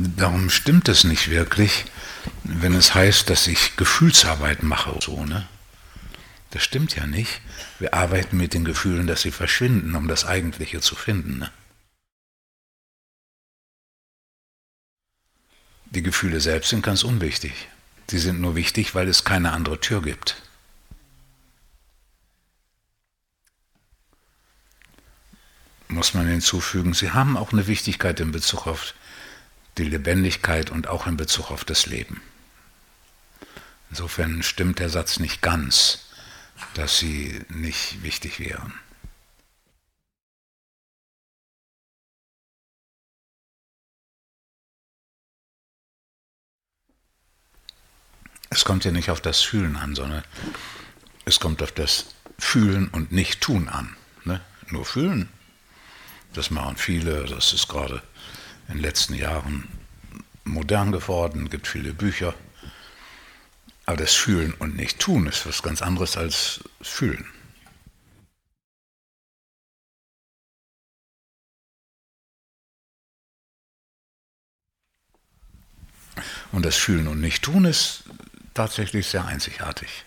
Darum stimmt es nicht wirklich, wenn es heißt, dass ich Gefühlsarbeit mache. So, ne? Das stimmt ja nicht. Wir arbeiten mit den Gefühlen, dass sie verschwinden, um das Eigentliche zu finden. Ne? Die Gefühle selbst sind ganz unwichtig. Sie sind nur wichtig, weil es keine andere Tür gibt. Muss man hinzufügen, sie haben auch eine Wichtigkeit in Bezug auf die Lebendigkeit und auch in Bezug auf das Leben. Insofern stimmt der Satz nicht ganz, dass sie nicht wichtig wären. Es kommt ja nicht auf das Fühlen an, sondern es kommt auf das Fühlen und Nicht-Tun an. Ne? Nur fühlen, das machen viele, das ist gerade in den letzten Jahren modern geworden, gibt viele Bücher. Aber das Fühlen und Nicht-Tun ist was ganz anderes als Fühlen. Und das Fühlen und Nicht-Tun ist tatsächlich sehr einzigartig.